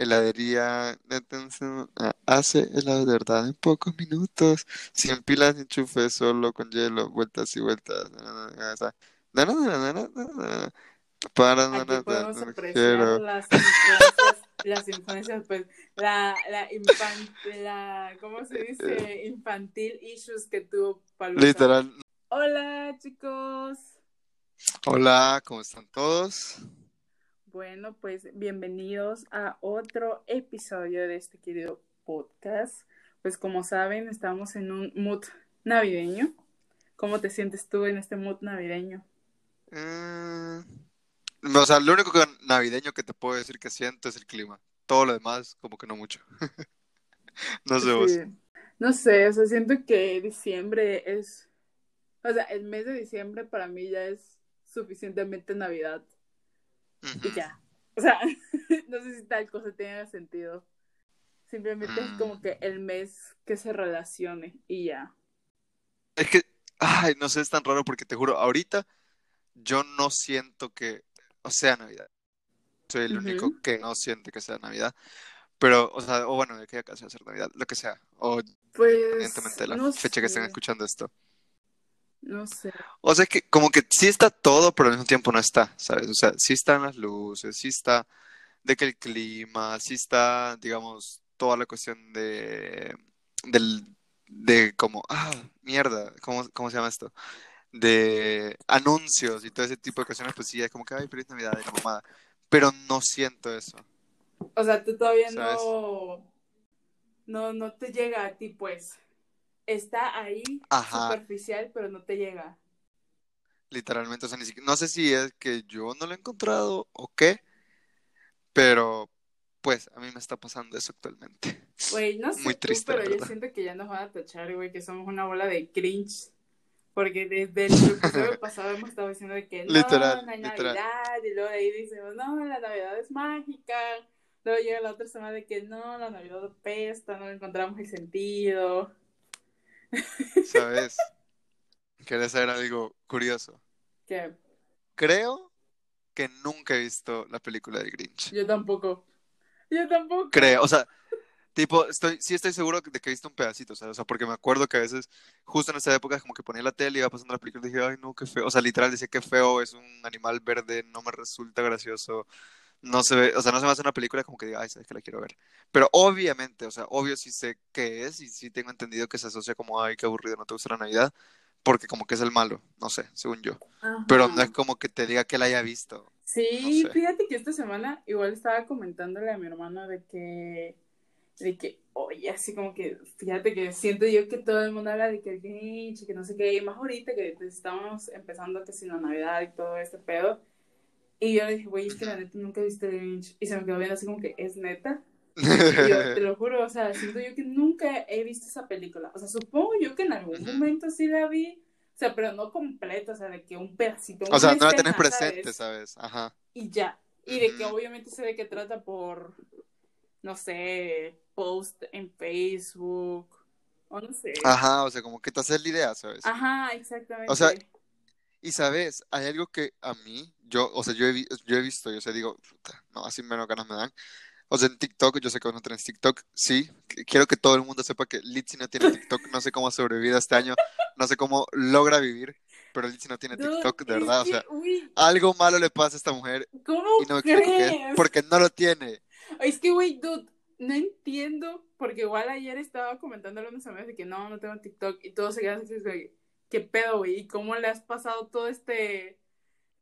Heladería de ah, hace helado de verdad en pocos minutos, sin pilas ni enchufes, solo con hielo, vueltas y vueltas. Para Aquí podemos no apreciar las influencias, las influencias, pues, la, la, infan- la, ¿cómo se dice? Infantil issues que tuvo Palusa. Literal. Hola, chicos. Hola, ¿cómo están todos? Bueno, pues bienvenidos a otro episodio de este querido podcast. Pues como saben, estamos en un mood navideño. ¿Cómo te sientes tú en este mood navideño? Mm, o sea, lo único que navideño que te puedo decir que siento es el clima. Todo lo demás, como que no mucho. No sé vos. No sé, o sea, siento que diciembre es, o sea, el mes de diciembre para mí ya es suficientemente Navidad y ya. O sea, no sé si tal cosa tenga sentido. Simplemente es como Mm. que el mes que se relacione y ya. Es que, ay, no sé, es tan raro porque te juro, ahorita yo no siento que o sea Navidad. Soy el único que no siente que sea Navidad. Pero, o sea, o bueno, de que ya casi va a ser Navidad, lo que sea. O Pues, independientemente de la no fecha que estén escuchando esto. No sé. O sea, que como que sí está todo, pero al mismo tiempo no está, ¿sabes? O sea, sí están las luces, sí está de que el clima, sí está, digamos, toda la cuestión de, del, de como, ah, mierda, ¿cómo, cómo se llama esto? De anuncios y todo ese tipo de cuestiones, pues sí, es como que, ay, feliz Navidad y la mamada. Pero no siento eso, O sea, tú todavía ¿sabes? no, no, no te llega a ti, pues. Está ahí, Ajá, superficial, pero no te llega. literalmente, o sea, ni siquiera, no sé si es que yo no lo he encontrado o qué, pero pues a mí me está pasando eso actualmente. Güey, no Muy sé tú, triste, pero yo siento que ya nos van a tachar, güey, que somos una bola de cringe. Porque desde el episodio pasado hemos estado diciendo que no, Literal, no hay literal. Navidad, y luego de ahí decimos, no, la Navidad es mágica. Luego llega la otra semana de que no, la Navidad apesta, no le encontramos el sentido. ¿Sabes? ¿Querés saber algo curioso? Que Creo que nunca he visto la película del Grinch. yo tampoco. Yo tampoco. Creo, o sea, tipo, estoy, sí estoy seguro de que he visto un pedacito, ¿sabes? O sea, porque me acuerdo que a veces, justo en esa época, como que ponía la tele y iba pasando la película y dije, ay, no, qué feo. O sea, literal, decía que feo, es un animal verde, no me resulta gracioso. No se ve, o sea, no se me hace una película como que diga, ay, sabes que la quiero ver. Pero obviamente, o sea, obvio sí sé qué es y sí tengo entendido que se asocia como, ay, qué aburrido, no te gusta la Navidad, porque como que es el malo, no sé, según yo. Pero no Ajá. es como que te diga que la haya visto, no Sí, sé. fíjate que esta semana igual estaba comentándole a mi hermano de que, de que, oye, así como que, fíjate que siento yo que todo el mundo habla de que el Grinch que no sé qué, y más ahorita que estamos empezando que si la Navidad y todo este pedo, y yo le dije, güey, es que la neta nunca he visto el Grinch, y se me quedó viendo así como que, ¿es neta? Y yo te lo juro, o sea, siento yo que nunca he visto esa película, o sea, supongo yo que en algún momento sí la vi, o sea, pero no completa, o sea, de que un pedacito, O sea, no la tenés presente, ¿sabes? ¿sabes? Ajá. y ya. Y de que obviamente sé de qué trata por, no sé, post en Facebook, o no sé. Ajá, o sea, como que te haces la idea, ¿sabes? Ajá, O sea, exactamente. Y sabes, hay algo que a mí, yo, o sea, yo he, yo he visto, yo sé, digo, puta, no, así menos ganas me dan. O sea, en TikTok, yo sé que vos no tenés TikTok, sí, quiero que todo el mundo sepa que Litzy no tiene TikTok, no sé cómo sobrevive este año, no sé cómo logra vivir, pero Litzy no tiene TikTok, de verdad, o sea, algo malo le pasa a esta mujer ¿cómo y no me explico qué crees? porque no lo tiene. Es que, güey, dude, no entiendo, porque igual ayer estaba comentándole a unos amigos de que no, no tengo TikTok, y todos se quedan así, ¿qué pedo, güey? ¿Y cómo le has pasado todo este,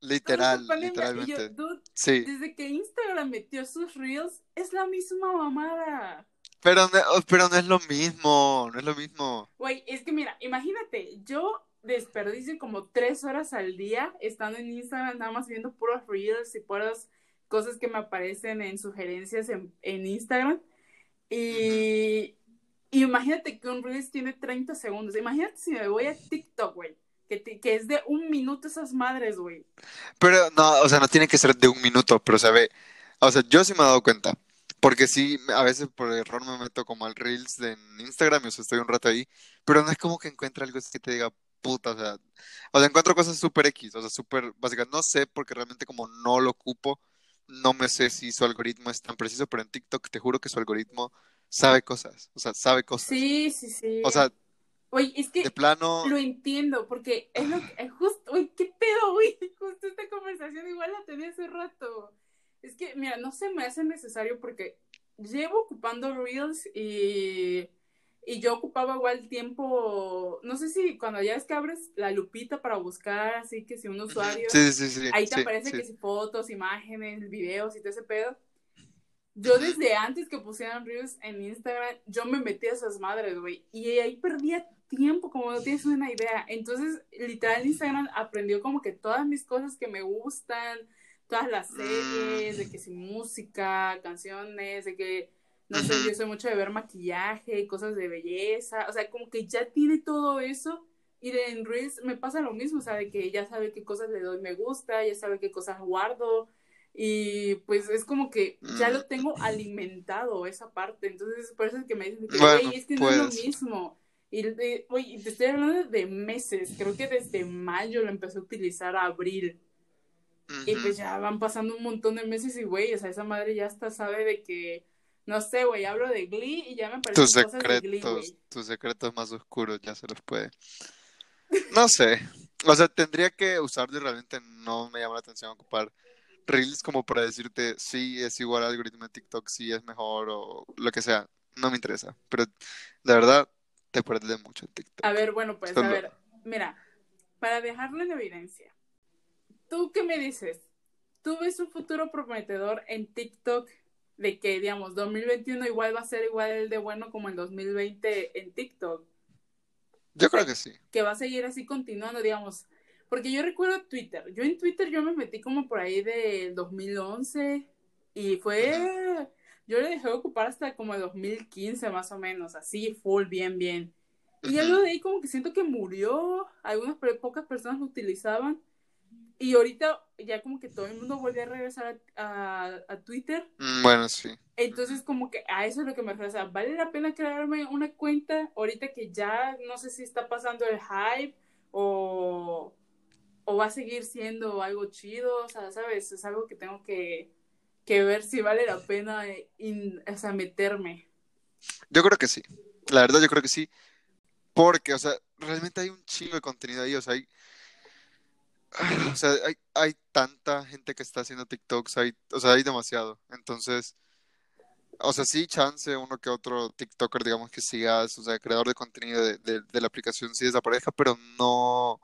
esta Literal, yo, literalmente. dude, Sí, desde que Instagram metió sus reels, es la misma mamada. pero no, pero no es lo mismo, no es lo mismo. Güey, es que mira, imagínate, yo desperdicio como tres horas al día estando en Instagram, nada más viendo puros reels y puras cosas que me aparecen en sugerencias en, en Instagram. Y imagínate que un reels tiene 30 segundos. Imagínate si me voy a TikTok, güey, que, es de un minuto esas madres, güey. Pero no, o sea, no tiene que ser de un minuto, pero se ve, o sea, yo sí me he dado cuenta, porque sí, a veces por error me meto como al Reels de Instagram y o sea, estoy un rato ahí, pero no es como que encuentre algo que te diga, puta, o sea, o sea, encuentro cosas súper X, o sea, súper básicas, no sé, porque realmente como no lo ocupo, no me sé si su algoritmo es tan preciso, pero en TikTok te juro que su algoritmo sabe cosas, o sea, sabe cosas. Sí, sí, sí. O sea, Oye, es que de plano, lo entiendo, porque es lo que, es justo, uy, qué pedo, güey, justo esta conversación igual la tenía hace rato. Es que, mira, no se me hace necesario porque llevo ocupando Reels y, y yo ocupaba igual tiempo, no sé si cuando ya es que abres la lupita para buscar, así que si un usuario, sí, sí, sí, ahí te aparece que si fotos, imágenes, videos y todo ese pedo. Yo desde antes que pusieran Reels en Instagram, yo me metí a esas madres, güey. Y ahí perdía tiempo, como no tienes una idea. Entonces, literal, Instagram aprendió como que todas mis cosas que me gustan, todas las series, de que si música, canciones, de que, no sé, yo soy mucho de ver maquillaje, cosas de belleza. O sea, como que ya tiene todo eso. Y de en Reels me pasa lo mismo, o sea, de que ya sabe qué cosas le doy me gusta, ya sabe qué cosas guardo. Y pues es como que ya lo tengo alimentado esa parte. Entonces, por eso es que me dicen que, Bueno, es que no es lo puede ser. mismo. Y de- oye, te estoy hablando de meses. Creo que desde mayo lo empecé a utilizar a abril. Y pues ya van pasando un montón de meses y, güey, o sea, esa madre ya hasta sabe de que, no sé, güey, hablo de Glee y ya me aparecen Tus cosas de Glee, secretos, güey. tus secretos más oscuros ya se los puede. No sé. O sea, tendría que usarlo y realmente no me llama la atención ocupar Reels como para decirte sí es igual al algoritmo de TikTok, sí es mejor o lo que sea. No me interesa. Pero de verdad te pierdes mucho en TikTok. A ver, bueno, pues, a ver, mira, para dejarlo en evidencia, ¿tú qué me dices? ¿Tú ves un futuro prometedor en TikTok de que, digamos, 2021 igual va a ser igual el de bueno como en 2020 en TikTok? Yo creo que sí. que va a seguir así continuando, digamos. Porque yo recuerdo Twitter. Yo en Twitter yo me metí como por ahí del 2011 y fue... Yo le dejé de ocupar hasta como el 2015 más o menos, así full, bien, bien. Y luego de ahí como que siento que murió, algunas pocas personas lo utilizaban y ahorita ya como que todo el mundo volvió a regresar a, a- a Twitter. Mm, Bueno, sí. Entonces, como que a eso es lo que me refiero. O sea, ¿vale la pena crearme una cuenta ahorita que ya no sé si está pasando el hype o, o va a seguir siendo algo chido? O sea, ¿sabes? Es algo que tengo que, que ver si vale la pena eh, o sea, meterme. Yo creo que sí. La verdad, yo creo que sí. Porque, o sea, realmente hay un chingo de contenido ahí. O sea, hay, o sea, hay, hay tanta gente que está haciendo TikToks. Hay, o sea, hay demasiado. Entonces, o sea, sí, chance uno que otro TikToker, digamos, que sigas, o sea, creador de contenido de, de, de la aplicación sí desapareja, pero no,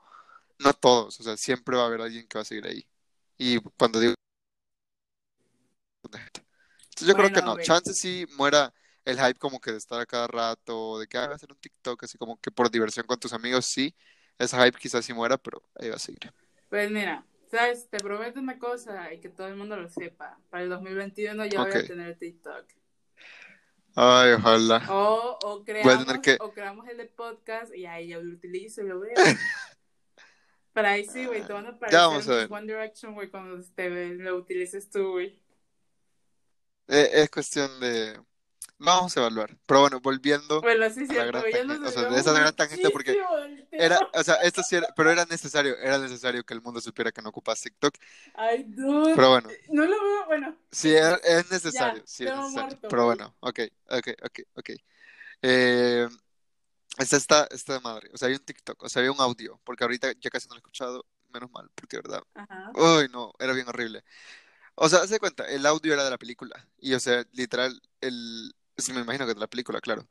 no todos. O sea, siempre va a haber alguien que va a seguir ahí. Y cuando digo. Entonces, yo creo que no. Chance sí muera el hype como que de estar a cada rato, de que ah, voy a hacer un TikTok así como que por diversión con tus amigos, sí. Ese hype quizás sí muera, pero ahí va a seguir. Pues mira, ¿sabes? Te prometo una cosa y que todo el mundo lo sepa. Para el 2021 ya voy Ok. a tener TikTok. Ay, ojalá. O, o, creamos, que- o creamos el de podcast y ahí yo lo utilizo y lo veo. Pero ahí sí, güey, te van a aparecer vamos a ver. One Direction, güey, cuando te lo utilices tú, güey. Eh, es cuestión de... Vamos a evaluar. Pero bueno, volviendo Bueno, sí, a la cierto, gran güey, ya tangente, nos o sea, de esa gran tangente porque era, o sea, esto sí era, pero era necesario, era necesario que el mundo supiera que no ocupas TikTok. Ay, dude. Pero bueno, No lo veo, bueno. sí, es, es necesario, Ya, sí es necesario. muerto, Pero bueno, ok, ok, ok, ok. Eh, esta está, esta de madre, o sea, hay un TikTok, o sea, hay un audio, porque ahorita ya casi no lo he escuchado, menos mal, porque verdad, Ajá. uy, no, era bien horrible. O sea, se cuenta, el audio era de la película, y o sea, literal, el, sí, me imagino que de la película, claro,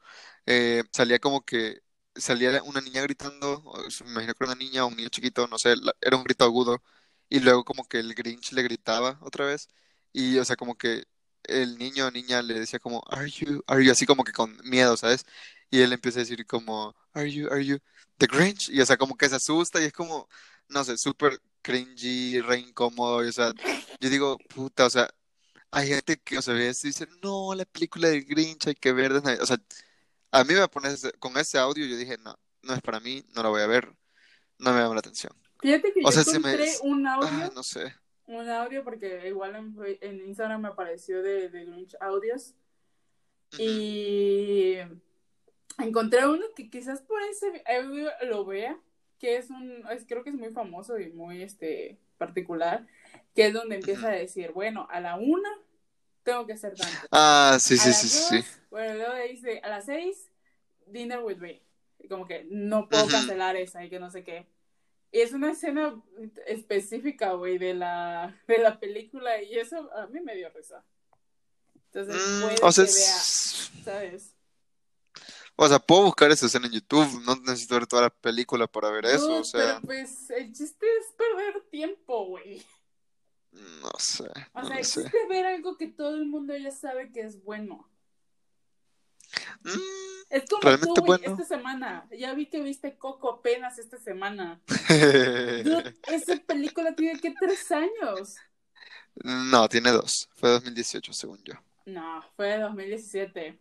Eh, salía como que, salía una niña gritando, o sea, me imagino que era una niña o un niño chiquito, no sé, la- era un grito agudo, y luego como que el Grinch le gritaba otra vez, y o sea, como que el niño o niña le decía como, are you, are you, así como que con miedo, ¿sabes? Y él empieza a decir como, are you, are you, the Grinch, y o sea, como que se asusta, y es como, no sé, súper cringy, re incómodo, y o sea, yo digo, puta, o sea, hay gente que, o sea, ve esto y dice, no, la película del Grinch hay que ver, de Navidad". o sea, a mí me pones con ese audio, yo dije, no, no es para mí, no la voy a ver, no me llama la atención. Fíjate que O yo sea, se me- encontré un audio, Ah, no sé. un audio, porque igual en, en Instagram me apareció de, de Grinch Audios. Y encontré uno que quizás por ese audio lo vea, que es un, es- creo que es muy famoso y muy, este, particular, que es donde empieza a decir, bueno, a la una tengo que hacer tanto. Ah, sí, A sí, sí, dos, sí. Bueno, luego dice, a las seis, dinner with me. Y como que no puedo cancelar esa y que no sé qué. Y es una escena específica, güey, de la, de la película y eso a mí me dio risa. Entonces, Mm, puede o sea, que vea, es- ¿sabes? O sea, puedo buscar esa escena en YouTube, no necesito ver toda la película para ver eso, o sea, Pero pues el chiste es perder tiempo, güey. no sé, O no sea, el sé. chiste es ver algo que todo el mundo ya sabe que es bueno. Mm, Es como Realmente tú, güey, bueno. esta semana. Ya vi que viste Coco apenas esta semana. Dude, esa película tiene que tres años. No, tiene dos, fue 2018 según yo. No, fue de 2017.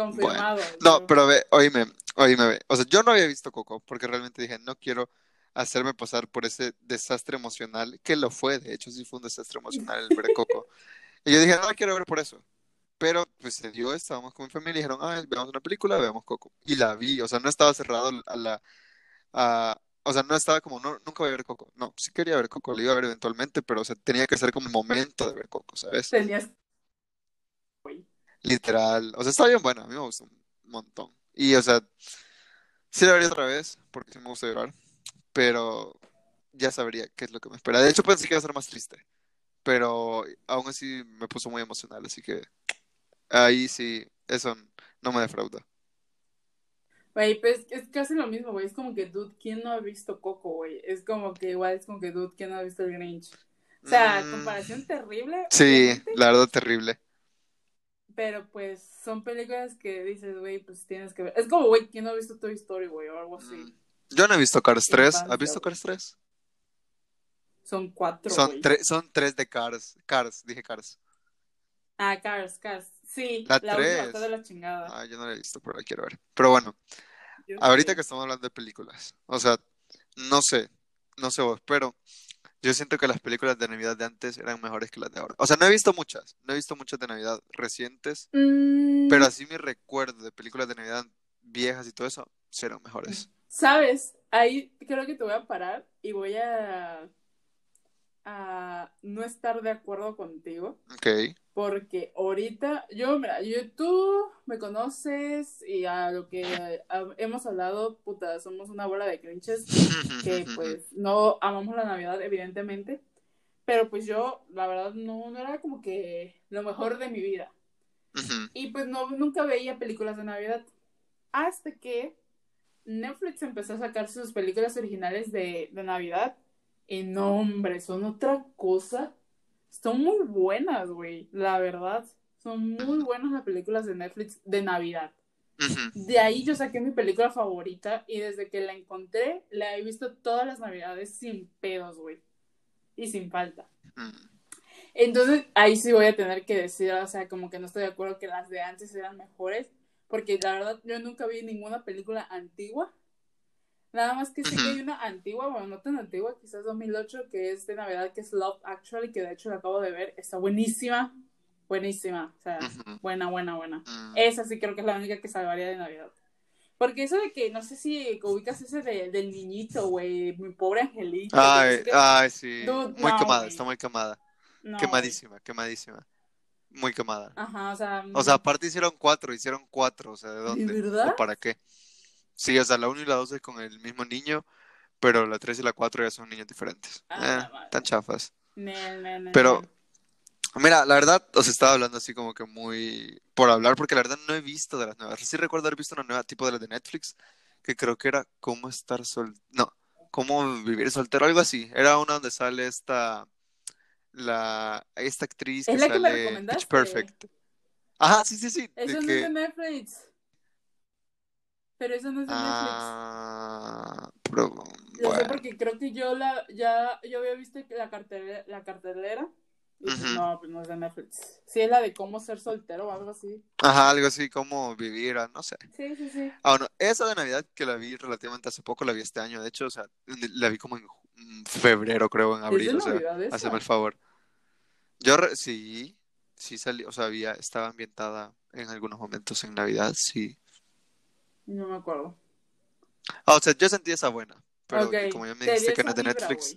Confirmado. No, pero ve, oíme, oíme, ve. O sea, yo no había visto Coco porque realmente dije, no quiero hacerme pasar por ese desastre emocional, que lo fue, de hecho sí fue un desastre emocional el ver Coco. Y yo dije, no la quiero ver por eso. Pero pues se dio, estábamos con mi familia y dijeron, ah, veamos una película, veamos Coco. Y la vi, o sea, no estaba cerrado a la... a- o sea, no estaba como, no, nunca voy a ver Coco. No, sí quería ver Coco, lo iba a ver eventualmente, pero o sea, tenía que ser como momento de ver Coco, ¿sabes? Tenías. Literal. O sea, está bien buena, a mí me gustó un montón. Y, o sea, sí la vería otra vez, porque sí me gusta llorar, pero ya sabría qué es lo que me espera. De hecho, pensé que iba a ser más triste, pero aún así me puso muy emocional, así que ahí sí, eso no me defrauda. Güey, pues es casi lo mismo, güey. Es como que, dude, ¿quién no ha visto Coco, güey? Es como que igual es como que, dude, ¿quién no ha visto el Grinch? O sea, Mm, comparación terrible. Sí, obviamente, la verdad, terrible. Pero pues son películas que dices, güey, pues tienes que ver. Es como, güey, ¿quién no ha visto Toy Story, güey? O algo así. Mm. Yo no he visto Cars 3. Infancia, ¿Has visto. Cars 3? Son cuatro, Son, tres son tres de Cars. Cars, dije Cars. Ah, Cars, Cars. Sí, La la, última tres. está de la chingada. Ah, yo no la he visto, pero la quiero ver. Pero bueno. Yo Ahorita que estamos hablando de películas, o sea, no sé, no sé vos, pero yo siento que las películas de Navidad de antes eran mejores que las de ahora. O sea, no he visto muchas, no he visto muchas de Navidad recientes, Mm, pero así mi recuerdo de películas de Navidad viejas y todo eso, sí eran mejores. ¿Sabes? Ahí creo que te voy a parar y voy a, a no estar de acuerdo contigo. Ok. Porque ahorita, yo, mira, yo, tú me conoces y a lo que a- hemos hablado, puta, somos una bola de crinches que pues no amamos la Navidad, evidentemente. Pero pues yo, la verdad, no, no era como que lo mejor de mi vida. Y pues no, nunca veía películas de Navidad. Hasta que Netflix empezó a sacar sus películas originales de, de Navidad. Y no, hombre, son otra cosa. Son muy buenas, güey. La verdad. Son muy buenas las películas de Netflix de Navidad. De ahí yo saqué mi película favorita. Y desde que la encontré, la he visto todas las Navidades sin pedos, güey. Y sin falta. Mm. Entonces, ahí sí voy a tener que decir, o sea, como que no estoy de acuerdo que las de antes eran mejores, porque la verdad yo nunca vi ninguna película antigua. Nada más que sí que hay una antigua, bueno, no tan antigua, quizás 2008, que es de Navidad, que es Love Actually, que de hecho la acabo de ver, está buenísima, buenísima, o sea, buena, buena, buena. Mm. Esa sí creo que es la única que salvaría de Navidad. Porque eso de que, no sé si ubicas ese de- del niñito, güey, mi pobre angelito. Ay, ay, sí. Dude, Muy no, quemada, está muy quemada. No, Quemadísima, quemadísima. Muy quemada. Ajá, o sea. O sea, aparte hicieron cuatro, hicieron cuatro, o sea, ¿de ¿De dónde? verdad? ¿O para qué? Sí, o sea, la 1 y la 2 es con el mismo niño, pero la 3 y la 4 ya son niños diferentes. Ah, Eh, tan chafas. Ne, ne, ne, Pero, mira, la verdad, os estaba hablando así como que muy por hablar, porque la verdad no he visto de las nuevas. Sí recuerdo haber visto una nueva tipo de las de Netflix, que creo que era Cómo estar sol... No, Cómo vivir soltero, algo así. Era una donde sale esta, la, esta actriz Es que la que me sale recomendaste. Pitch Perfect. Ajá, sí, sí, sí. Eso no que- es de Netflix. Pero eso no es de Netflix. Ah, pero, Lo sé porque creo que yo la, ya, yo había visto la cartelera, la cartelera. Y no, pues no es de Netflix. Sí, es la de cómo ser soltero o algo así. Ajá, algo así como vivir, ah, no sé. Sí, sí, sí. Ah, bueno, esa de Navidad que la vi relativamente hace poco, la vi este año, de hecho, o sea, la vi como en febrero, creo, en ¿Es abril, o sea, hazme el favor. Yo re- sí, sí salí, o sea, había, estaba ambientada en algunos momentos en Navidad, sí. No me acuerdo. Ah, o sea, yo sentí esa buena, pero como ya me te dijiste que no es de Netflix.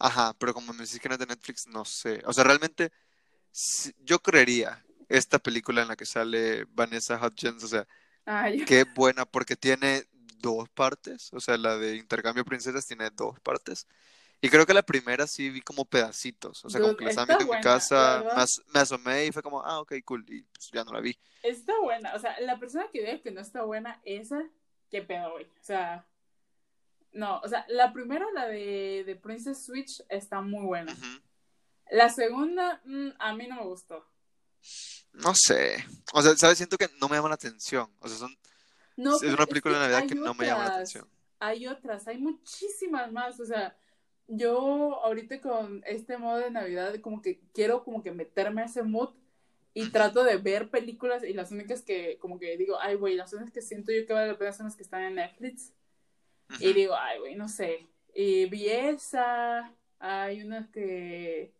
Ajá, pero como me decís que no es de Netflix, no sé. O sea, realmente yo creería esta película en la que sale Vanessa Hudgens, o sea, Ay, que es buena porque tiene dos partes, o sea, la de Intercambio Princesas tiene dos partes. Y creo que la primera sí vi como pedacitos, o sea, como que la viendo en mi buena, casa, me, asomé y fue como, ah, ok, cool, y pues ya no la vi. Está buena. O sea, la persona que diga que no está buena, esa, qué pedo, güey. O sea, no, o sea, la primera, la de, de Princess Switch, está muy buena. La segunda, mm, a mí no me gustó. No sé, o sea, ¿sabes? Siento que no me llama la atención, o sea, son, No, es una es película de que Navidad hay que no me llama la atención. hay otras, hay muchísimas más. O sea, yo ahorita con este modo de Navidad, como que quiero como que meterme a ese mood y trato de ver películas y las únicas que como que digo, ay, güey, las únicas que siento yo que vale la pena son las que están en Netflix. Y digo, ay, güey, no sé. Y vi esa, hay unas que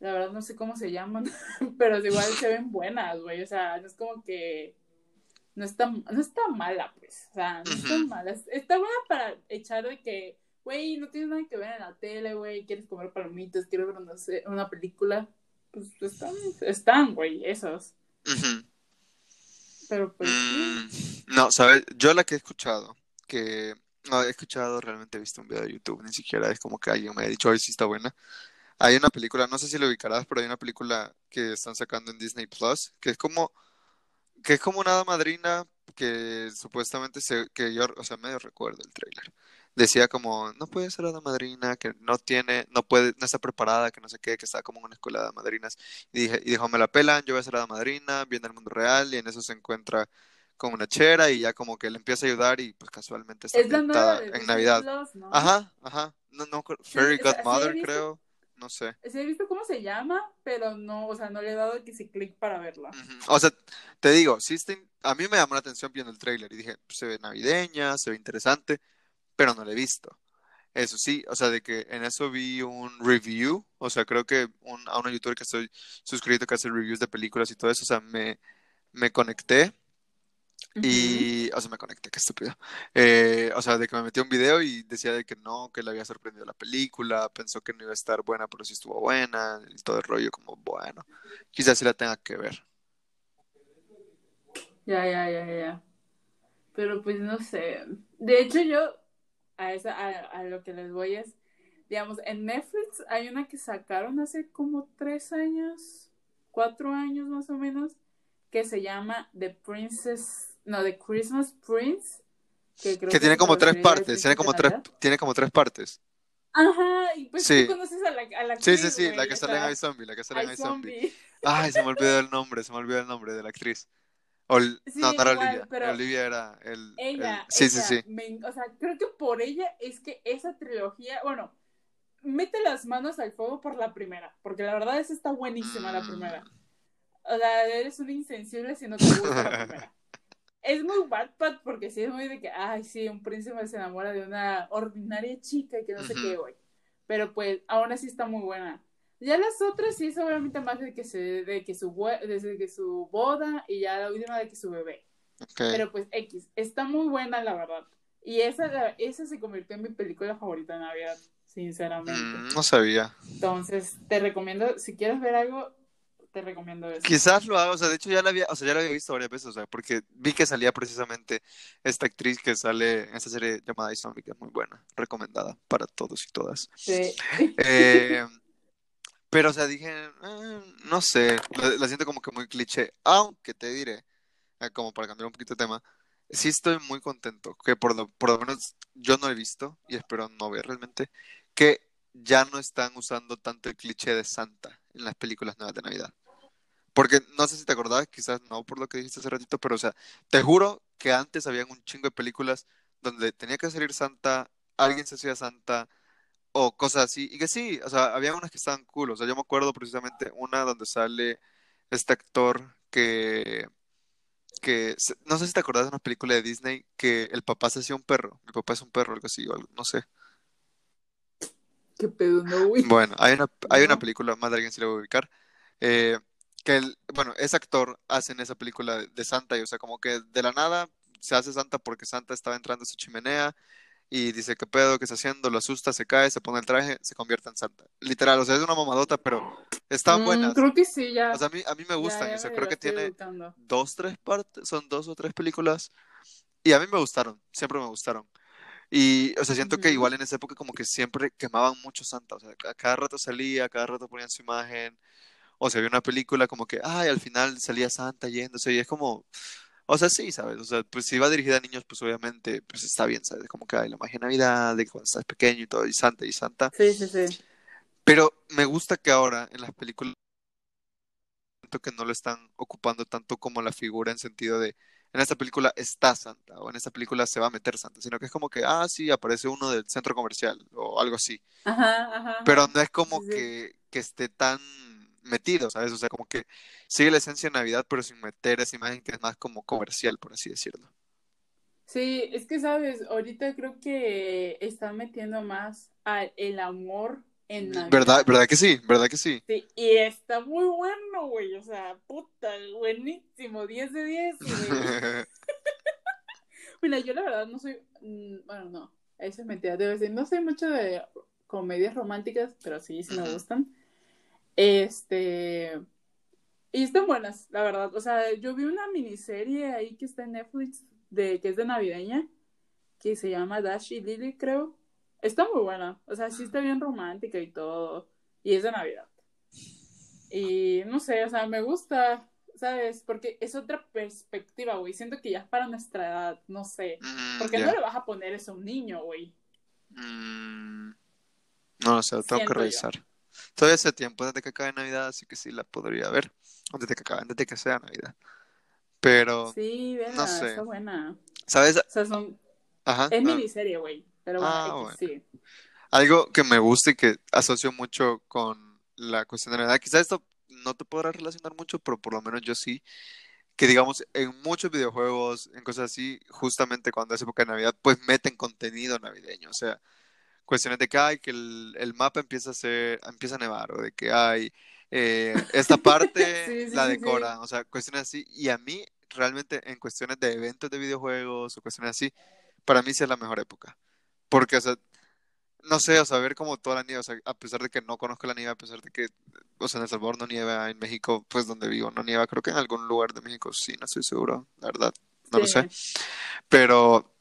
la verdad no sé cómo se llaman, pero igual se ven buenas, güey. O sea, no es como que no está, no está mala, pues. O sea, no está mala. Es- Está buena para echar de que, güey, no tienes nada que ver en la tele, güey, quieres comer palomitas, quieres ver una, se- una película. Pues están, están, güey, esos. Pero pues. Mm, no, ¿sabes? Yo la que he escuchado, que no he escuchado, realmente he visto un video de YouTube, ni siquiera es como que alguien me ha dicho, hoy sí está buena. Hay una película, no sé si lo ubicarás, pero hay una película que están sacando en Disney Plus, que es como, que es como una madrina que supuestamente se, que yo, o sea, medio recuerdo el tráiler. Decía como, no puede ser hada madrina, que no tiene, no puede, no está preparada, que no sé qué, que está como en una escuela de hada madrinas. Y dije, y dijo, me la pelan, yo voy a ser hada madrina, viene al mundo real, y en eso se encuentra con una chera, y ya como que le empieza a ayudar, y pues casualmente está Es la ambientada de en Navidad. Plus, ¿no? Ajá, ajá, no, no, Fairy sí Godmother, creo, no sé. Sí he visto cómo se llama, pero no, o sea, no le he dado que sí clic para verla. O sea, te digo, sí a mí me llamó la atención viendo el tráiler y dije, pues, se ve navideña, se ve interesante, pero no la he visto. Eso sí, o sea, de que en eso vi un review, o sea, creo que un, a una youtuber que estoy suscrito que hace reviews de películas y todo eso, o sea, me, me conecté y, o sea, me conecté, qué estúpido. Eh, o sea, de que me metí un video y decía de que no, que le había sorprendido la película, pensó que no iba a estar buena, pero sí estuvo buena, y todo el rollo como, bueno, quizás sí la tenga que ver. Ya, ya, ya, ya. Pero pues no sé. De hecho, yo a, esa, a, a lo que les voy es, digamos, en Netflix hay una que sacaron hace como tres años, cuatro años más o menos, que se llama The Princess, no, The Christmas Prince, que creo Que tiene como tres partes, tiene como tres, tiene como tres partes. Ajá, y pues Sí. tú conoces a la, a la Sí, sí, actriz, sí, la que sale en iZombie, la que sale en iZombie. zombie. Ay, se me olvidó el nombre, se me olvidó el nombre de la actriz. Ol- Sí, no, no era igual, Olivia, pero Olivia era el, el- ella, Sí, sí, sí. o sea, creo que por ella es que esa trilogía, bueno, mete las manos al fuego por la primera, porque la verdad esa está buenísima la primera. Mm, O sea, eres un insensible si no te gusta la primera. Es muy Wattpad porque sí es muy de que, ay, sí, un príncipe se enamora de una ordinaria chica y que no sé qué, güey. Pero pues, aún así está muy buena. Ya las otras sí es obviamente más de que se, de que su desde que su boda y ya la última de que su bebé. ok. Pero pues X, está muy buena la verdad. Y esa, la- esa se convirtió en mi película favorita de Navidad, sinceramente. Mm, no sabía. Entonces, te recomiendo, si quieres ver algo, te recomiendo eso. Quizás lo haga, o sea, de hecho ya la había, o sea, ya la había visto varias veces, o sea, porque vi que salía precisamente esta actriz que sale en esta serie llamada iZombie, que es muy buena, recomendada para todos y todas. Sí. Eh, pero, o sea, dije, eh, no sé, la, la siento como que muy cliché, aunque te diré, eh, como para cambiar un poquito de tema, sí estoy muy contento, que por lo, por lo menos yo no he visto, y espero no ver realmente, que ya no están usando tanto el cliché de Santa en las películas nuevas de Navidad. Porque no sé si te acordás, quizás no por lo que dijiste hace ratito, pero o sea, te juro que antes habían un chingo de películas donde tenía que salir Santa, alguien se hacía Santa o cosas así, y que sí, o sea, había unas que estaban cool, o sea, yo me acuerdo precisamente una donde sale este actor que, que, no sé si te acordás de una película de Disney que el papá se hacía un perro, el papá es un perro, algo así, o algo, no sé. Qué pedo, no, güey. Bueno, hay una, hay una película, más de alguien se le va a ubicar, eh, que el, bueno, ese actor hace en esa película de, de Santa, y o sea, como que de la nada se hace Santa porque Santa estaba entrando a su chimenea y dice, ¿qué pedo? ¿Qué está haciendo? Lo asusta, se cae, se pone el traje, se convierte en santa. Literal, o sea, es una mamadota, pero están Mm, buenas. creo que sí, ya. O sea, a mí, a mí me Ya, gustan, ya o sea, me creo que tiene ubicando. dos, tres partes, son dos o tres películas, y a mí me gustaron, siempre me gustaron. Y, o sea, siento que Ujú. igual en esa época como que siempre quemaban mucho Santa, o sea, a cada rato salía, a cada rato ponían su imagen, o se había una película como que, ay, al final salía Santa yéndose, y es como, o sea, sí, ¿sabes? O sea, pues si va dirigida a niños, pues obviamente, pues está bien, ¿sabes? Como que hay la magia de Navidad, de cuando estás pequeño y todo, y Santa y Santa, Sí, sí, sí. pero me gusta que ahora en las películas que no lo están ocupando tanto como la figura en sentido de en esta película está Santa o en esta película se va a meter Santa, sino que es como que, ah, sí, aparece uno del centro comercial o algo así, Ajá, ajá. pero no es como Sí, sí. que, que esté tan metido, ¿sabes? O sea, como que sigue la esencia de Navidad, pero sin meter esa imagen que es más como comercial, por así decirlo. Sí, es que sabes, ahorita creo que están metiendo más al el amor en Navidad. ¿Verdad? ¿Verdad que sí? ¿Verdad que sí? Sí, y está muy bueno, güey. O sea, puta, buenísimo. 10 de 10, güey. Mira, yo la verdad no soy. mm, Bueno, no. Eso es mentira. Debo decir, no soy mucho de comedias románticas, pero sí, sí me gustan. Este. Y están buenas, la verdad. O sea, yo vi una miniserie ahí que está en Netflix, de, que es de navideña, que se llama Dash y Lily, creo. Está muy buena. O sea, sí está bien romántica y todo. Y es de Navidad. Y no sé, o sea, me gusta, ¿sabes? Porque es otra perspectiva, güey. Siento que ya es para nuestra edad, no sé. Mm, ¿Por qué ya. no le vas a poner eso a un niño, güey? Mm, no sé, lo tengo que yo. Todavía hace tiempo desde que acabe Navidad, así que sí la podría ver. O desde que acabe, antes de que sea Navidad. Pero, Sí, vela, no sé. está buena. ¿sabes? O sea, son... Ajá. Es no, miniserie, güey. Pero bueno, Ah, bueno. sí. Algo que me gusta y que asocio mucho con la cuestión de Navidad. Quizás esto no te podrá relacionar mucho, pero por lo menos yo sí. Que digamos, en muchos videojuegos, en cosas así, justamente cuando es época de Navidad, pues meten contenido navideño. O sea, cuestiones de que hay que el, el mapa empieza a ser, empieza a nevar, o de que hay eh, esta parte Sí, sí, la sí, sí. o sea, cuestiones así. Y a mí, realmente, en cuestiones de eventos de videojuegos o cuestiones así, para mí sí es la mejor época. Porque, o sea, no sé, o sea, ver como toda la nieve, o sea, a pesar de que no conozco la nieve, a pesar de que, o sea, en El Salvador no nieva, en México, pues donde vivo no nieva, creo que en algún lugar de México sí, no estoy seguro, la verdad, no lo sé. Pero,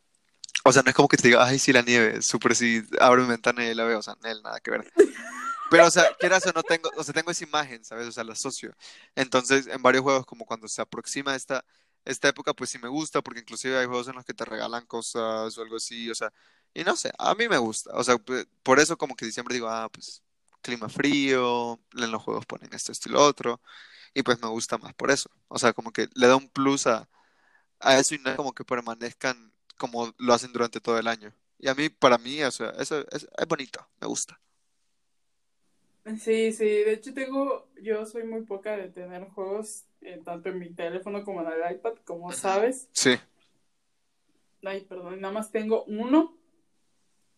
o sea, no es como que te diga, ay, sí, la nieve, súper sí, abro mi ventana y la veo, o sea, Nel, nada que ver. Pero, o sea, quieras o no tengo, o sea, tengo esa imagen, ¿sabes? O sea, la asocio. Entonces, en varios juegos, como cuando se aproxima esta, esta época, pues sí me gusta, porque inclusive hay juegos en los que te regalan cosas o algo así, o sea, y no sé, a mí me gusta. O sea, por eso como que siempre digo, ah, pues clima frío, en los juegos ponen esto, esto y lo otro, y pues me gusta más por eso. O sea, como que le da un plus a, a eso y no es como que permanezcan como lo hacen durante todo el año. Y a mí, para mí, o sea, eso es, es bonito, me gusta. Sí, sí, de hecho tengo, yo soy muy poca de tener juegos eh, tanto en mi teléfono como en el iPad, como sabes. Sí. Ay, perdón, nada más tengo uno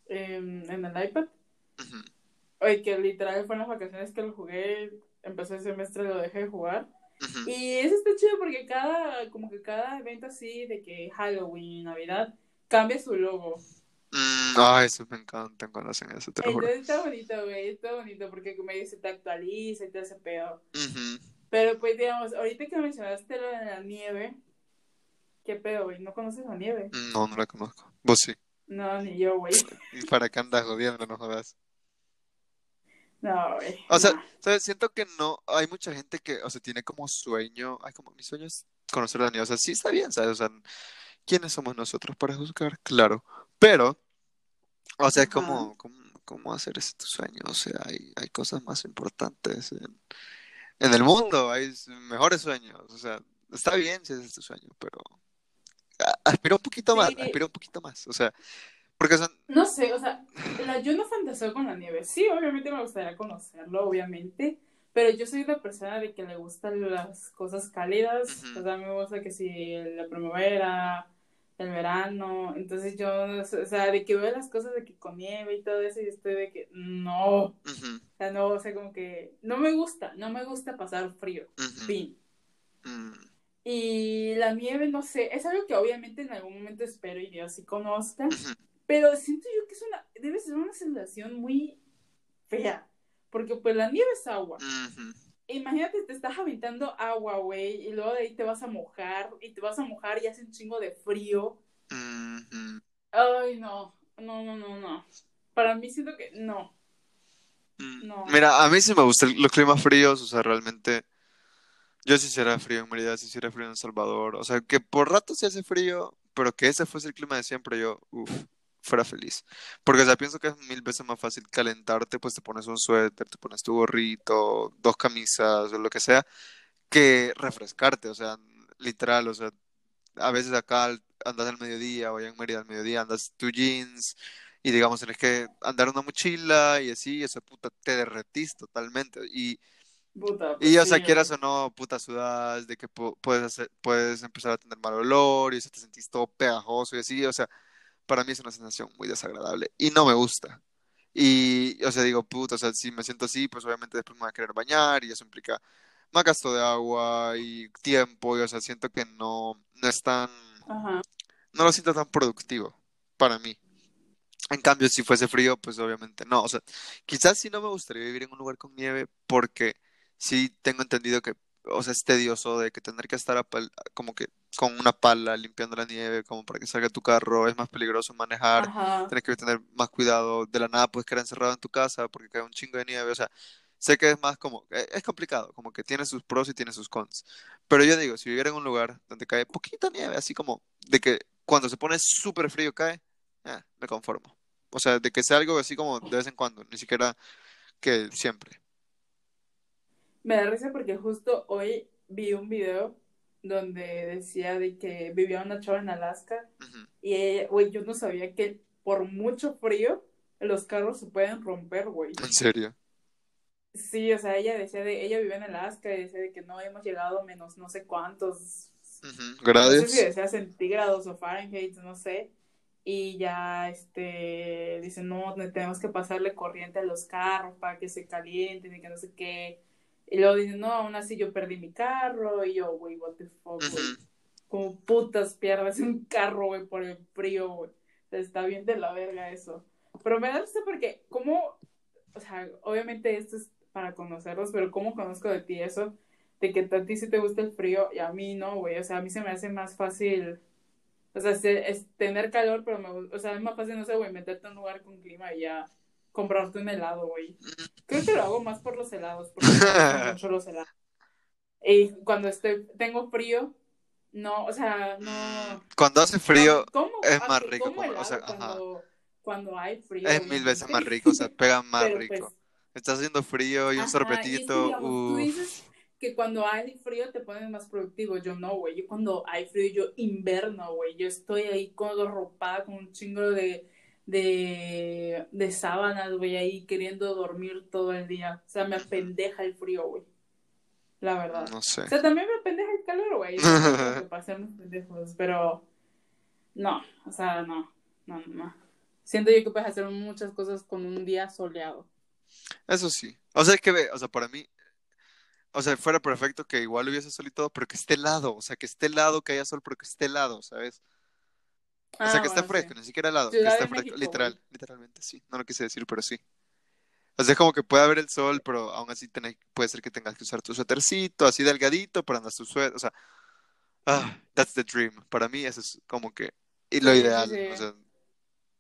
en, en el iPad. Ujú. Oye, que literal fue en las vacaciones que lo jugué, empezó el semestre, lo dejé de jugar. Y eso está chido porque cada, como que cada evento así de que Halloween, Navidad, cambia su logo. Mm, ay, eso me encantan cuando hacen eso, te lo juro. Entonces está bonito, güey, está bonito porque como dice, te actualiza y te hace pedo. Ujú. Pero pues digamos, ahorita que mencionaste lo de la nieve, ¿qué pedo, güey? ¿No conoces la nieve? No, no la conozco. Vos sí. No, ni yo, güey. ¿Y para qué andas jodiendo? No jodas. No, güey. O sea, no. ¿sabes? Siento que no, hay mucha gente que, o sea, tiene como sueño, ay, como mi sueño es conocer la nieve, o sea, sí está bien, ¿sabes? O sea, ¿quiénes somos nosotros para juzgar? Claro, pero, o sea, es como, como, ¿cómo hacer ese tu sueño? O sea, hay, hay cosas más importantes en, en el mundo, hay mejores sueños, o sea, está bien si ese es tu sueño, pero a- aspira un poquito más, Sí. aspira un poquito más, o sea, porque son, No sé, o sea, la, yo no fantaseo con la nieve. Sí, obviamente me gustaría conocerlo, obviamente. Pero yo soy una persona de que le gustan las cosas cálidas. O sea, me gusta que si la primavera, el verano. Entonces yo, o sea, de que veo las cosas de que con nieve y todo eso, y estoy de que no. O sea, no, o sea, como que no me gusta, no me gusta pasar frío. Fin. mm, Y la nieve, no sé, es algo que obviamente en algún momento espero y Dios sí conozca. Pero siento yo que es una, debe ser una sensación muy fea, porque pues la nieve es agua. Imagínate, te estás aventando agua, güey, y luego de ahí te vas a mojar, y te vas a mojar y hace un chingo de frío. Ay, no, no, no, no, no. Para mí siento que no. Mm, No. Mira, a mí sí me gustan los climas fríos, o sea, realmente yo sí hiciera frío en Mérida, sí hiciera frío en El Salvador, o sea, que por rato sí hace frío, pero que ese fuese el clima de siempre, yo, uff, fuera feliz. Porque, o sea, pienso que es mil veces más fácil calentarte, pues te pones un suéter, te pones tu gorrito, dos camisas o lo que sea, que refrescarte, o sea, literal, o sea, a veces acá andas al mediodía o allá en Mérida al mediodía andas tu jeans y digamos tienes que andar una mochila y así, o sea, puta, te derretís totalmente. Y, Puta, y pues o sea, sí, quieras o no, puta, sudas, de que pu- puedes hacer, puedes empezar a tener mal olor y o sea, te sentís todo pegajoso y así, o sea, para mí es una sensación muy desagradable y no me gusta. Y, o sea, digo, puta, o sea, si me siento así, pues obviamente después me voy a querer bañar y eso implica más gasto de agua y tiempo y, o sea, siento que no, no es tan, Ajá. no lo siento tan productivo para mí. En cambio, si fuese frío, pues obviamente no. O sea, quizás sí no me gustaría vivir en un lugar con nieve porque sí tengo entendido que, o sea, es tedioso de que tener que estar a como que con una pala limpiando la nieve como para que salga tu carro, es más peligroso manejar, Ajá. tienes que tener más cuidado, de la nada puedes quedar encerrado en tu casa porque cae un chingo de nieve, o sea, sé que es más como, eh, es complicado, como que tiene sus pros y tiene sus cons. Pero yo digo, si viviera en un lugar donde cae poquita nieve, así como de que cuando se pone súper frío cae, eh, me conformo. O sea, de que sea algo así como de vez en cuando, ni siquiera que siempre. Me da risa porque justo hoy vi un video donde decía de que vivía una chava en Alaska Ujú. y ella, güey, yo no sabía que por mucho frío los carros se pueden romper, güey. En serio. Sí, o sea, ella decía de, ella vive en Alaska y decía de que no hemos llegado a menos no sé cuántos, Ujú. no sé si decía centígrados o Fahrenheit, no sé. Y ya, este, dice, no, ne- tenemos que pasarle corriente a los carros para que se calienten y que no sé qué. Y luego dice, no, aún así yo perdí mi carro. Y yo, güey, what the fuck, güey. Como putas pierdes un carro, güey, por el frío, güey. O sea, está bien de la verga eso. Pero me da risa porque, ¿cómo? O sea, obviamente esto es para conocerlos, pero ¿cómo conozco de ti eso? De que a ti sí te gusta el frío y a mí no, güey. O sea, a mí se me hace más fácil. O sea, se- es tener calor, pero me, o sea, es más fácil, no sé, güey, meterte a un lugar con clima y ya comprarte un helado, güey. Creo que lo hago más por los helados, porque me mucho los helados. Y cuando estoy, tengo frío, no, o sea, no. Cuando hace frío ¿Cómo- cómo- es más rico, como o sea, ajá. cuando, cuando hay frío. es mil veces más rico, o sea, pega más Pero, rico. pues, Estás haciendo frío y un Ajá, y es que, sorbetito, digamos, tú dices que cuando hay frío te pones más productivo. Yo no, güey. Yo cuando hay frío, yo inverno, güey. Yo estoy ahí con ropada con un chingo de, de, de sábanas, güey, ahí queriendo dormir todo el día. O sea, me apendeja el frío, güey. La verdad. No sé. O sea, también me apendeja el calor, güey. Que pasarnos pendejos, pero no, o sea, no, no, no, no. Siento yo que puedes hacer muchas cosas con un día soleado. Eso sí. O sea, que ve, o sea, para mí, o sea, fuera perfecto que igual hubiese sol y todo, pero que esté helado, o sea, que esté helado, que haya sol, pero que esté helado, ¿sabes? O sea, Ah, que bueno, fresco, sí. ni siquiera helado, que Ciudad esté de fresco, México, literal, güey. literalmente, sí. No lo quise decir, pero sí. O sea, es como que puede haber el sol, pero aún así tenés- puede ser que tengas que usar tu suétercito, así delgadito, para andar tu suéter, o sea, ah, that's the dream. Para mí eso es como que, y lo Sí, ideal, sí. o sea,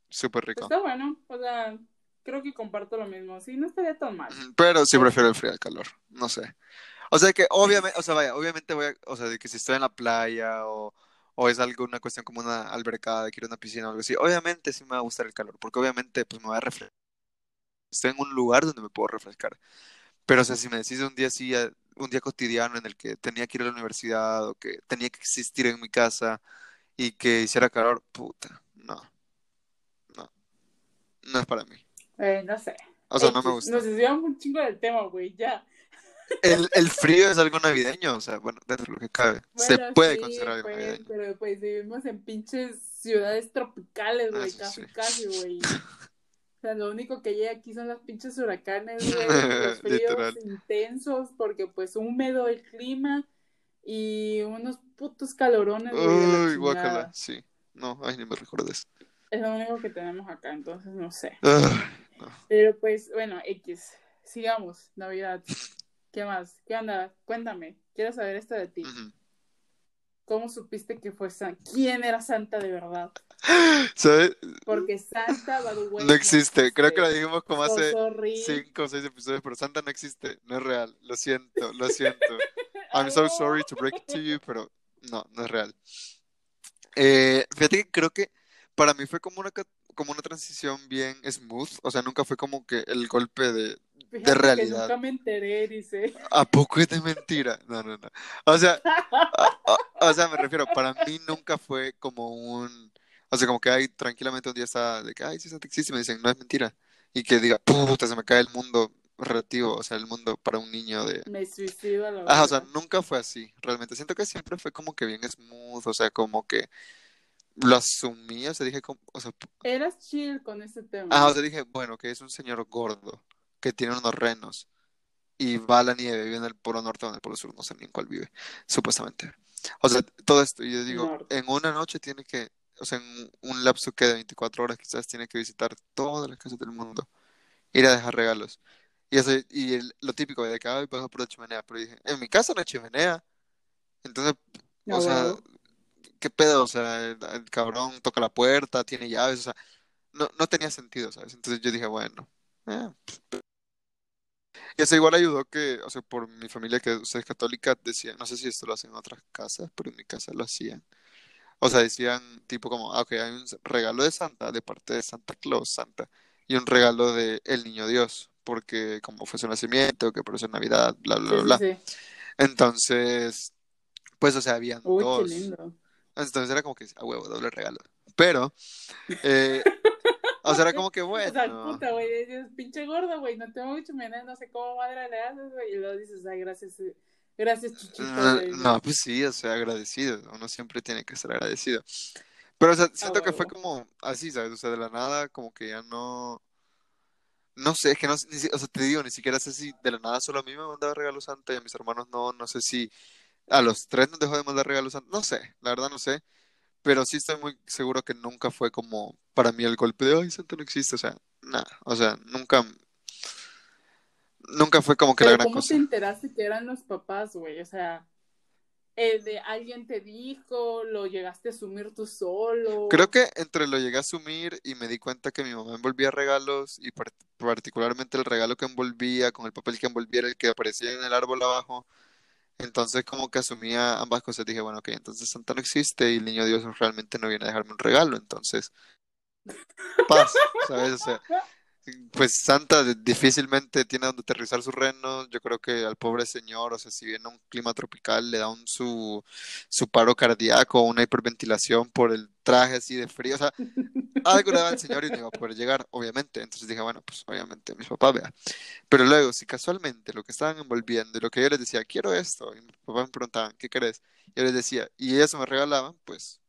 súper rico. Está bueno, o sea, creo que comparto lo mismo. Sí, no estaría tan mal. Pero sí prefiero el frío al calor, no sé. O sea que obviamente, o sea, vaya, obviamente voy a, o sea, de que si estoy en la playa o, o es algo, una cuestión como una albercada, quiero una piscina o algo así, obviamente sí me va a gustar el calor, porque obviamente pues me va a refrescar. Estoy en un lugar donde me puedo refrescar. Pero o sea, si me decís un día así, eh, un día cotidiano en el que tenía que ir a la universidad o que tenía que existir en mi casa y que hiciera calor, puta, no, no, no es para mí. Eh, no sé. O sea, no me X, gusta. Nos desviamos un chingo del tema, güey, ya. El, el frío es algo navideño, o sea, bueno, dentro de lo que cabe. Se puede sí, considerar algo pues, navideño. pero pues vivimos en pinches ciudades tropicales, güey, Eso casi, sí. casi, güey. O sea, lo único que llega aquí son las pinches huracanes, güey, los fríos Literal. intensos, porque pues húmedo el clima y unos putos calorones, güey, Uy, chingada. sí. No, ay, ni me recuerdes. Es lo único que tenemos acá, entonces no sé. Ah, Pero pues, bueno, X. Sigamos, Navidad. ¿Qué más? ¿Qué onda? Cuéntame. Quiero saber esto de ti. ¿Cómo supiste que fue Santa? ¿Quién era Santa de verdad? ¿Sabes? Porque Santa, way, No existe. Creo que lo dijimos como hace sorry. cinco o seis episodios, pero Santa no existe. No es real. Lo siento, lo siento. I'm so sorry to break it to you, pero no, no es real. Eh, fíjate que creo que para mí fue como una, como una transición bien smooth. O sea, nunca fue como que el golpe de Fíjate que realidad. nunca me enteré, dice. ¿A poco es de mentira? No, no, no. O sea, a- a- o sea, me refiero, para mí nunca fue como un, o sea, como que hay tranquilamente un día está de que, ay, sí, Santa existe, y me dicen, no es mentira. Y que diga, puta, se me cae el mundo relativo, o sea, el mundo para un niño de... Me suicido a la Ajá, o sea, nunca fue así, realmente. Siento que siempre fue como que bien smooth, o sea, como que lo asumí, o sea, dije, como, o sea, Eras chill con ese tema. ajá, o sea, dije, bueno, que es un señor gordo, que tiene unos renos, y va a la nieve, vive en el Polo Norte o en el Polo Sur, no sé ni en cuál vive, supuestamente. O sea, todo esto, y yo digo, Norte. en una noche tiene que, o sea, en un lapso que de 24 horas quizás tiene que visitar todas las casas del mundo, ir a dejar regalos. Y eso, y el- lo típico de que, ay, paso por la chimenea, pero dije, en mi casa no hay chimenea, entonces, o sea. ¿qué pedo? O sea, el, el cabrón toca la puerta, tiene llaves, o sea, no, no tenía sentido, ¿sabes? Entonces yo dije, bueno, eh, y eso igual ayudó que, o sea, por mi familia que o sea, es católica, decían, no sé si esto lo hacen en otras casas, pero en mi casa lo hacían. O sea, decían tipo como, ah, ok, hay un regalo de Santa, de parte de Santa Claus, Santa, y un regalo de el Niño Dios, porque como fue su nacimiento, que por eso es Navidad, bla, bla, Sí, bla, sí, bla. sí. Entonces, pues, o sea, habían Uy, qué dos. lindo. Entonces era como que, a huevo, doble regalo. Pero, eh, o sea, era como que O sea, bueno. puta, güey, dices, pinche gordo, güey, no tengo mucho menú, no sé cómo madre le haces, güey, y luego dices, ay, gracias, eh, gracias, chuchito, No, güey. no, pues sí, o sea, agradecido. Uno siempre tiene que ser agradecido. Pero, o sea, siento que fue como así, ¿sabes? O sea, de la nada, como que ya no. No sé, es que no, ni o sea, te digo, ni siquiera sé si de la nada solo a mí me mandaba regalos Santa y a mis hermanos no, no sé si a los tres nos dejó de mandar regalos Santa, no sé, la verdad no sé, pero sí estoy muy seguro que nunca fue como para mí el golpe de, ay, Santa no existe, o sea, nada, o sea, nunca, nunca fue como que la gran ¿cómo te cosa. enteraste que eran los papás, güey? O sea, el de alguien te dijo, lo llegaste a asumir tú solo. Creo que entre lo llegué a asumir y me di cuenta que mi mamá envolvía regalos y par- particularmente el regalo que envolvía con el papel que envolvía era el que aparecía en el árbol abajo. Entonces como que asumía ambas cosas. Dije, bueno, ok, entonces Santa no existe y el niño Dios realmente no viene a dejarme un regalo. Entonces, paz, ¿sabes? O sea, pues Santa difícilmente tiene donde aterrizar su reno. Yo creo que al pobre señor, o sea, si viene un clima tropical, le da un su, su paro cardíaco, una hiperventilación por el traje así de frío. O sea, algo le daba al señor y no iba a poder llegar, obviamente. Entonces dije, bueno, pues obviamente mis papás, vea. Pero luego, si casualmente lo que estaban envolviendo y lo que yo les decía, quiero esto, y mis papás me preguntaban, ¿qué querés? Yo les decía, y eso me regalaban, pues,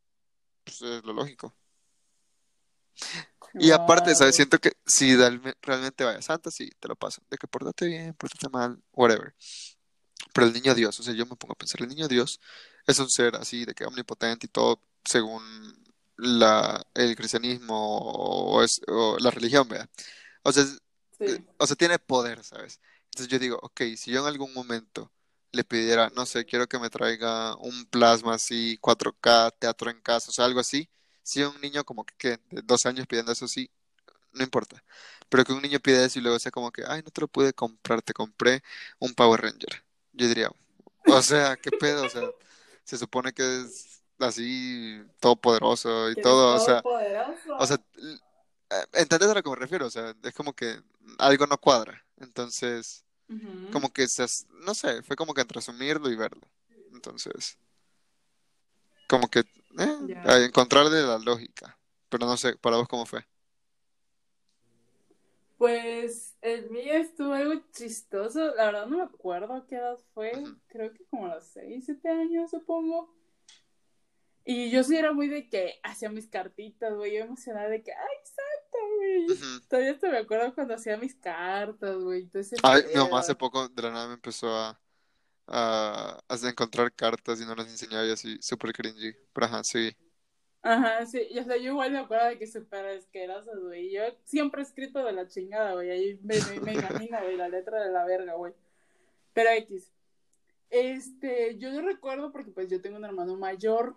pues es lo lógico. Y aparte, ¿sabes? Siento que si realme- realmente vaya Santa, sí, te lo paso. De que portate bien, portate mal, whatever. Pero el niño Dios, o sea, yo me pongo a pensar, el niño Dios es un ser así, de que omnipotente y todo, según la, el cristianismo o, es, o la religión, ¿vea? O sea, es- Sí. o sea, tiene poder, ¿sabes? Entonces yo digo, ok, si yo en algún momento le pidiera, no sé, quiero que me traiga un plasma así, 4K, teatro en casa, o sea, algo así, si un niño como que, de dos años pidiendo eso, sí, no importa. Pero que un niño pida eso y luego sea como que, ay, no te lo pude comprar, te compré un Power Ranger. Yo diría, o sea, ¿qué pedo? O sea, se supone que es así todopoderoso y eres todo, o sea, todopoderoso. o sea, eh, ¿entendés a lo que me refiero? O sea, es como que algo no cuadra. Entonces, como que se, no sé, fue como que entre asumirlo y verlo. Entonces, como que eh, Ya. a encontrarle la lógica. Pero no sé, para vos cómo fue. Pues el mío estuvo algo chistoso. La verdad no me acuerdo qué edad fue. Creo que como a los 6, 7 años, supongo. Y yo sí era muy de que hacía mis cartitas, güey. Yo emocionada de que, ay, Santa, güey. Todavía hasta me acuerdo cuando hacía mis cartas, güey. Entonces, Ay, mi mamá hace poco de la nada me empezó a, a, a encontrar cartas y no las enseñaba y así, súper cringy. Pero ajá, sí. Ajá, sí, y o sea, yo igual me acuerdo de que súper asqueroso, güey. Yo siempre he escrito de la chingada, güey. Ahí me, me, me imagino, güey, la letra de la verga, güey. Pero X. Este, yo no recuerdo porque pues yo tengo un hermano mayor.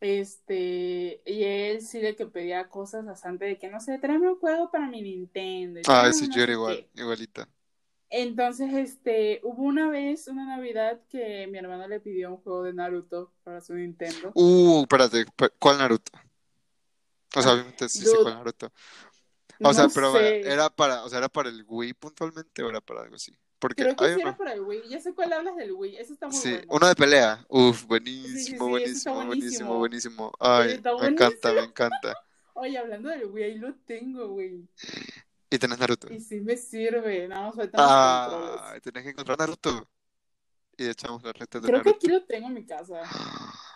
Este, y él sí de que pedía cosas a Santa de que no sé, tráeme un juego para mi Nintendo. y Ah, no yo era igual, qué. igualita. Entonces, este, hubo una vez, una Navidad, que mi hermano le pidió un juego de Naruto para su Nintendo. Uh, espérate, ¿cuál Naruto? O sea, Ah, obviamente sí sé cuál Naruto. O sea, pero sé. ¿era para, o sea, era para el Wii puntualmente o era para algo así? Porque Creo que hay sí era para el Wii. Ya sé cuál hablas del Wii. Ese está muy sí, bueno. uno de pelea. Uf, sí, buenísimo, sí, buenísimo, buenísimo, buenísimo. Ay, me encanta, me encanta. Oye, hablando del Wii, ahí lo tengo, güey. ¿Y tenés Naruto? Y sí me sirve. Nada más faltan los. Ah, tenés que encontrar Naruto. Y echamos la reta de Creo que aquí Naruto. lo tengo en mi casa.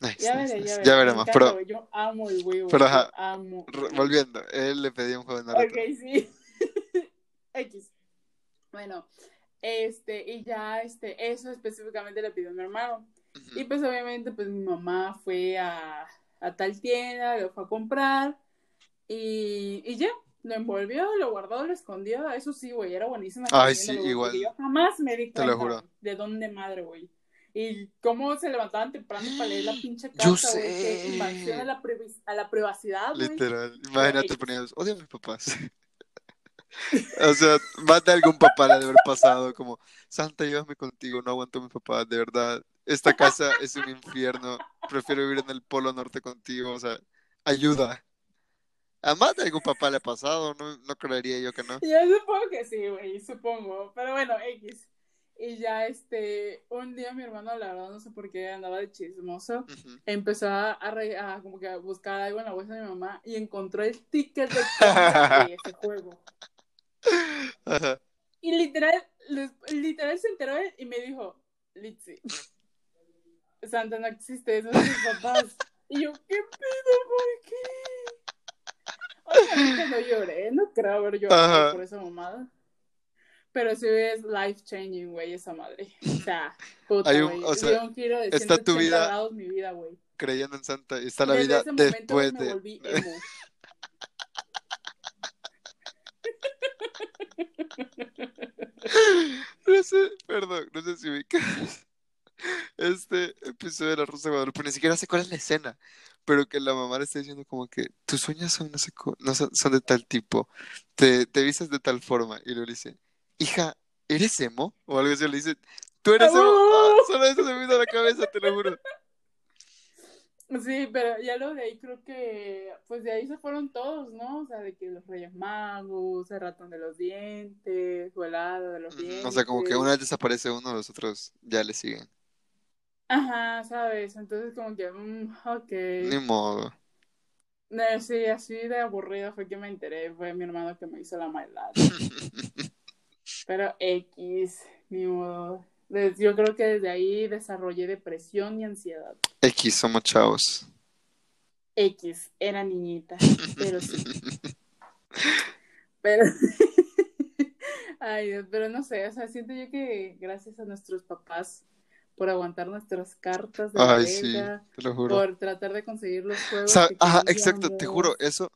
Nice, Ya nice, veré, nice. ya Ya veré. Veremos, pero. Yo amo el güey. pero ajá, amo volviendo, él le pedía un juego de Naruto. Ok, sí. X. Bueno, este, y ya, este, eso específicamente le pidió mi hermano. Y Ujú. pues obviamente, pues mi mamá fue a, a tal tienda, lo fue a comprar y, y ya, lo envolvió, lo guardó, lo escondió. Eso sí, güey, era buenísima Ay, sí, yo igual, jamás me di cuenta de dónde madre, güey. Y cómo se levantaban temprano para leer la pinche Yo carta, güey, qué invasión a sé. la, a la privacidad, güey. Literal. Imagínate ponías, odio a mis papás. O sea, más de algún papá le ha de haber pasado como, Santa, llévame contigo, no aguanto a mis papás, de verdad. Esta casa es un infierno, prefiero vivir en el Polo Norte contigo, o sea, ayuda. A más de algún papá le ha pasado, no, no creería yo que no. Yo supongo que sí, güey, supongo. Pero bueno, X. Y ya, este, un día mi hermano, la verdad, no sé por qué andaba de chismoso, Ujú. empezó a, a a como que a buscar algo en la bolsa de mi mamá y encontró el ticket de ese juego. Ajá. Y literal, literal se enteró él y me dijo, Litzy, Santa no existe, esos son tus papás. Y yo, ¿qué pedo? ¿Por qué? Obviamente no lloré, no creo haber llorado Ajá. por esa mamada. Pero sí es life changing, güey, esa madre. O sea, puta, Hay un, o sea, un giro de está tu 180 vida grados mi vida, güey. creyendo en Santa y está la Desde vida ese después me de... volví emo. No sé, perdón, no sé si ubicas este episodio de La Rosa de Guadalupe, ni siquiera sé cuál es la escena, pero que la mamá le está diciendo como que tus sueños son, no sé, no son, son de tal tipo, te, te vistes de tal forma, y luego le dice, hija, ¿eres emo? O algo así, le dice, tú eres emo, ah, solo eso se me vino a la cabeza, te lo juro. Sí, pero ya lo de ahí creo que, pues de ahí se fueron todos, ¿no? O sea, de que los Reyes Magos, el ratón de los dientes, o el hada de los dientes. O sea, como que una vez desaparece uno, los otros ya le siguen. Ajá, ¿sabes? Entonces como que, mm, Ni ok. modo. No, sí, así de aburrido fue que me enteré, fue mi hermano que me hizo la maldad. Pero X, ni modo. Yo creo que desde ahí desarrollé depresión y ansiedad. X, somos chavos. X, era niñita, pero sí. Pero, ay Dios, pero no sé, o sea, siento yo que gracias a nuestros papás por aguantar nuestras cartas de la Ay, sí, verga, te lo juro. por tratar de conseguir los juegos que Ajá, exacto, te juro, eso,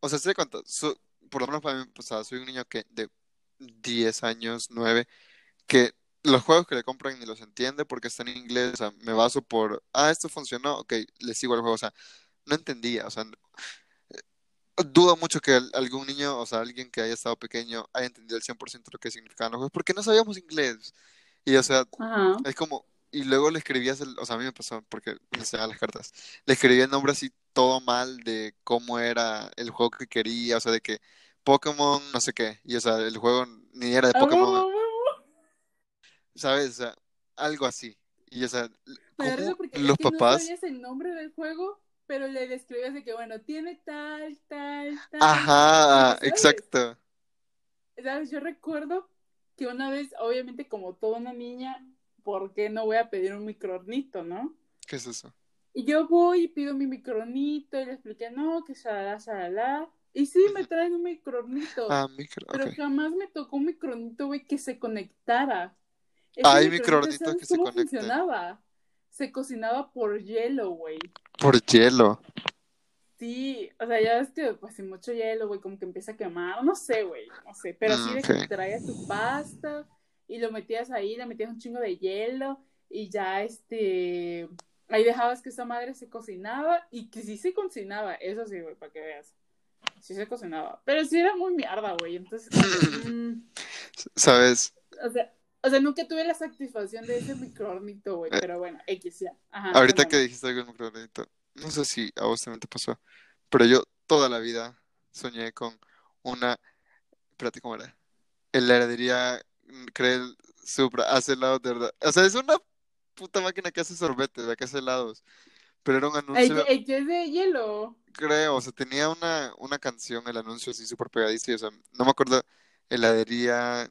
o sea, sé cuánto, so- por lo menos para mí, o sea, soy un niño que de 10 años, 9, que los juegos que le compran ni los entiende porque están en inglés, o sea, me baso por, ah, esto funcionó, ok, le sigo el juego, o sea, no entendía, o sea, dudo mucho que al- algún niño, o sea, alguien que haya estado pequeño haya entendido el 100% lo que significaban los juegos, porque no sabíamos inglés, y o sea, Ajá. es como, y luego le escribías el, o sea, a mí me pasó porque me enseñaba las cartas. Le escribía el nombre así todo mal de cómo era el juego que quería, o sea, de que Pokémon, no sé qué, y o sea, el juego ni era de A huevo, a Pokémon. ¿sabes? O sea, algo así. Y o sea, ¿cómo los es que no papás? sabías el nombre del juego, pero le describías de que, bueno, tiene tal, tal, tal. Ajá, ¿sabes? exacto. ¿Sabes? Yo recuerdo que una vez, obviamente, como toda una niña, ¿por qué no voy a pedir un microornito, no? ¿Qué es eso? Y yo voy y pido mi microornito y le expliqué, no, que shalala, shalala. Y sí, me traen un microornito. Ah, micro, pero jamás me tocó un microornito, güey, que se conectara. Ese Hay microornito, microornitos ¿sabes que se conectan. funcionaba? se cocinaba por hielo, güey. Por hielo. Sí, o sea, ya ves que pues sin mucho hielo, güey, como que empieza a quemar, no sé, güey, no sé, pero sí Mm, de que ok. traías tu pasta y lo metías ahí, le metías un chingo de hielo y ya este, ahí dejabas que esa madre se cocinaba y que sí se cocinaba, eso sí, güey, para que veas, sí se cocinaba, pero sí era muy mierda, güey, entonces, mm, ¿Sabes? o sea, o sea, nunca tuve la satisfacción de ese microornito, güey, pero bueno, X ya, ajá, Eh, Ahorita que dijiste algo del microornito, no sé si a vos también te pasó, pero yo toda la vida soñé con una, espérate, ¿cómo era? Heladería mm, Creel Supra, hace helados de verdad. O sea, es una puta máquina que hace sorbetes, la que hace helados. Pero era un El, anuncio, el es de hielo. creo, o sea, tenía una, una canción, el anuncio así súper pegadizo, o sea, no me acuerdo, heladería,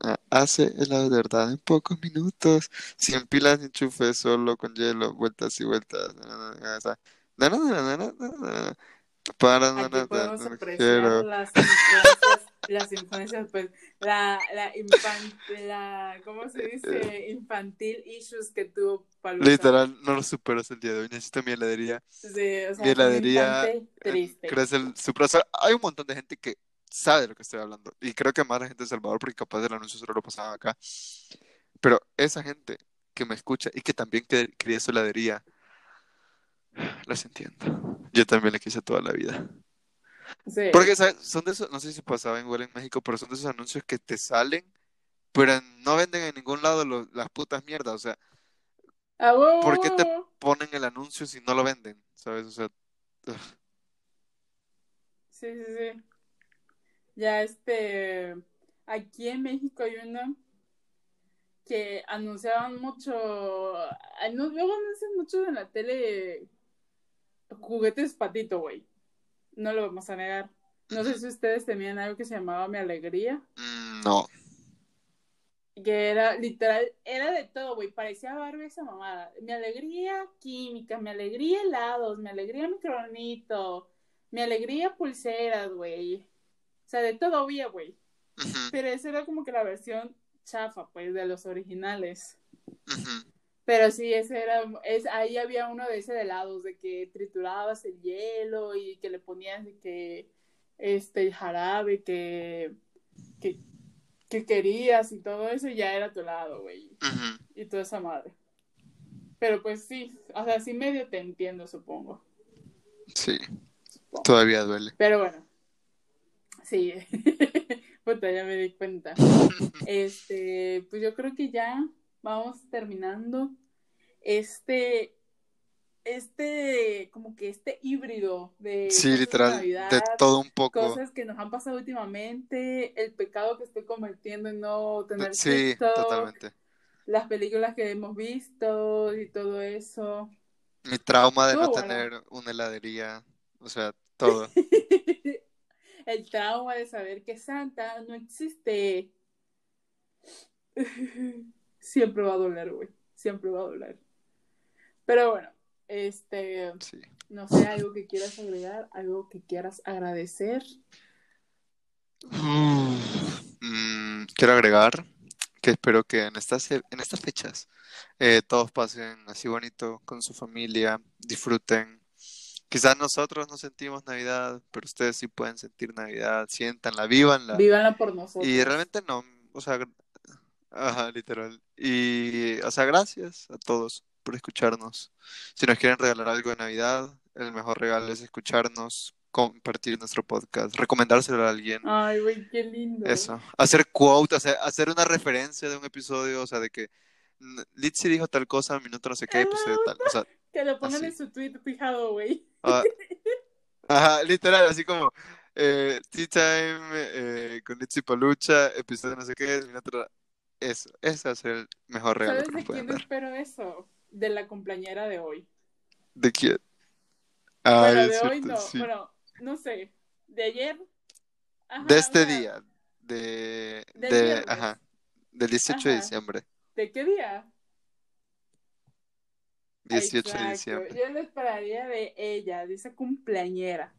ah, hace helado de verdad en pocos minutos, sin pilas ni enchufes, solo con hielo, vueltas y vueltas, o sea, para, Aquí na, podemos na, apreciar quiero. las influencias, las influencias, pues, la, la, infan- la, ¿cómo se dice? Infantil issues que tuvo Palusa. Literal, no lo supero hasta el día de hoy, necesito mi heladería, Sí, o sea, mi heladería, instante triste. crece el hay un montón de gente que sabe de lo que estoy hablando, y creo que más la gente de Salvador, porque capaz el anuncio solo lo pasaban acá, pero esa gente que me escucha y que también que- quería su heladería, las entiendo. Yo también le quise toda la vida. Sí. Porque, ¿sabes? Son de esos, no sé si pasaba igual en México, pero son de esos anuncios que te salen, pero no venden en ningún lado las putas mierdas. O sea, ¡A huevo! ¿por qué te ponen el anuncio si no lo venden? ¿Sabes? O sea, ugh. Sí, sí, sí. Ya este, aquí en México hay uno que anunciaban mucho, luego anuncian mucho en la tele juguetes patito, güey. No lo vamos a negar. No sé si ustedes tenían algo que se llamaba Mi Alegría, Mm, no. que era literal, era de todo, güey. Parecía Barbie esa mamada. Mi Alegría química, Mi Alegría helados, Mi Alegría microornito, Mi Alegría pulseras, güey. O sea, de todo había, güey. Pero esa era como que la versión chafa, pues, de los originales. Pero sí, ese era, es, ahí había uno de ese de helados, de que triturabas el hielo y que le ponías de que este el jarabe que, que, que querías y todo eso, y ya era tu helado, güey. Y toda esa madre. Pero pues sí, o sea, sí medio te entiendo, supongo. Sí, supongo. todavía duele. Pero bueno, sí, puta, ya me di cuenta. Este, pues yo creo que ya vamos terminando este, este, como que este híbrido de Sí, de literal, de Navidad, todo un poco. cosas que nos han pasado últimamente, el pecado que estoy cometiendo en no tener Sí, TikTok, totalmente. las películas que hemos visto y todo eso. Mi trauma de no bueno. tener una heladería, o sea, todo. El trauma de saber que Santa no existe. Siempre va a doler, güey. Siempre va a doler. Pero bueno, este, Sí. no sé, algo que quieras agregar, algo que quieras agradecer. Mm, quiero agregar que espero que en estas, e- en estas fechas eh, todos pasen así bonito con su familia, disfruten. Quizás nosotros no sentimos Navidad, pero ustedes sí pueden sentir Navidad, siéntanla, vívanla. Vívanla por nosotros. Y realmente no, o sea, ajá, literal. Y, o sea, gracias a todos por escucharnos. Si nos quieren regalar algo de Navidad, el mejor regalo es escucharnos, compartir nuestro podcast, recomendárselo a alguien. Ay, güey, qué lindo. Eso, hacer quote, sea, hacer una referencia de un episodio, o sea, de que Litzy dijo tal cosa, minuto no sé qué, de tal, o sea, Que lo pongan Así. en su tweet fijado, güey. ah, ajá, literal, así como eh, Tea Time eh, con Litzy Palucha, episodio no sé qué, minuto, eso, ese va a ser el mejor regalo ¿Sabes que de quién dar. espero eso? De la compañera de hoy. ¿De quién? Ay, bueno, de hoy cierto, no. sí. Bueno, no sé. De ayer. Ajá, De este sea, día, de, Del de, ajá, del 18 de Ajá. diciembre, ¿De qué día? 18 de Exacto. diciembre. Yo lo esperaría de ella, de esa cumpleañera.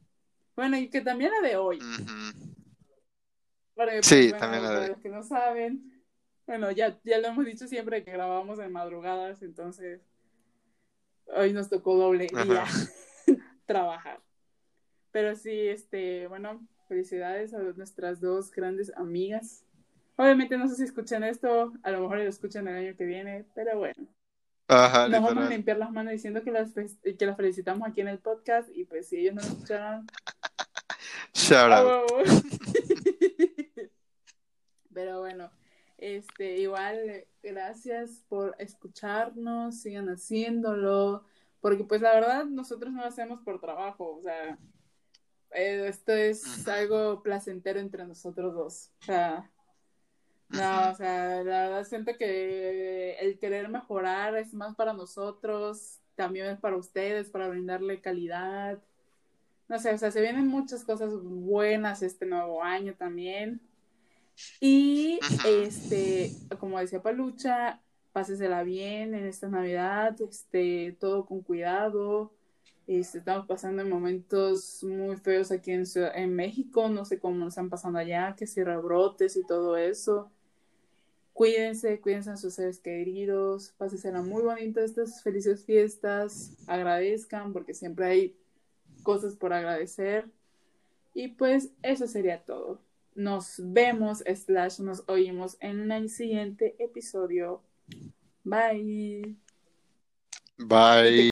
Bueno, y que también la de hoy. Ujú. Porque, pues, Sí, bueno, también la de para hoy. los que no saben, bueno, ya, ya lo hemos dicho siempre que grabamos en madrugadas, entonces hoy nos tocó doble día trabajar. Pero sí, este, bueno, felicidades a nuestras dos grandes amigas. Obviamente no sé si escuchan esto, a lo mejor lo escuchan el año que viene, pero bueno. Ajá, Nos vamos a literal. limpiar las manos diciendo que las, que las felicitamos aquí en el podcast y pues si ellos no lo escucharon, Shout out. Pero bueno, este, igual, gracias por escucharnos, sigan haciéndolo, porque pues la verdad nosotros no lo hacemos por trabajo, o sea, eh, esto es algo placentero entre nosotros dos, o sea, no, o sea, la verdad siento que el querer mejorar es más para nosotros, también es para ustedes, para brindarle calidad. No sé, o sea, se vienen muchas cosas buenas este nuevo año también. Y este, como decía Palucha, pásesela bien en esta Navidad, este, todo con cuidado. Este, estamos pasando momentos muy feos aquí en, en México, no sé cómo nos están pasando allá, que si rebrotes y todo eso. Cuídense, cuídense a sus seres queridos, pásensela muy bonito estas felices fiestas, agradezcan porque siempre hay cosas por agradecer. Y pues eso sería todo. Nos vemos, slash, nos oímos en el siguiente episodio. Bye. Bye.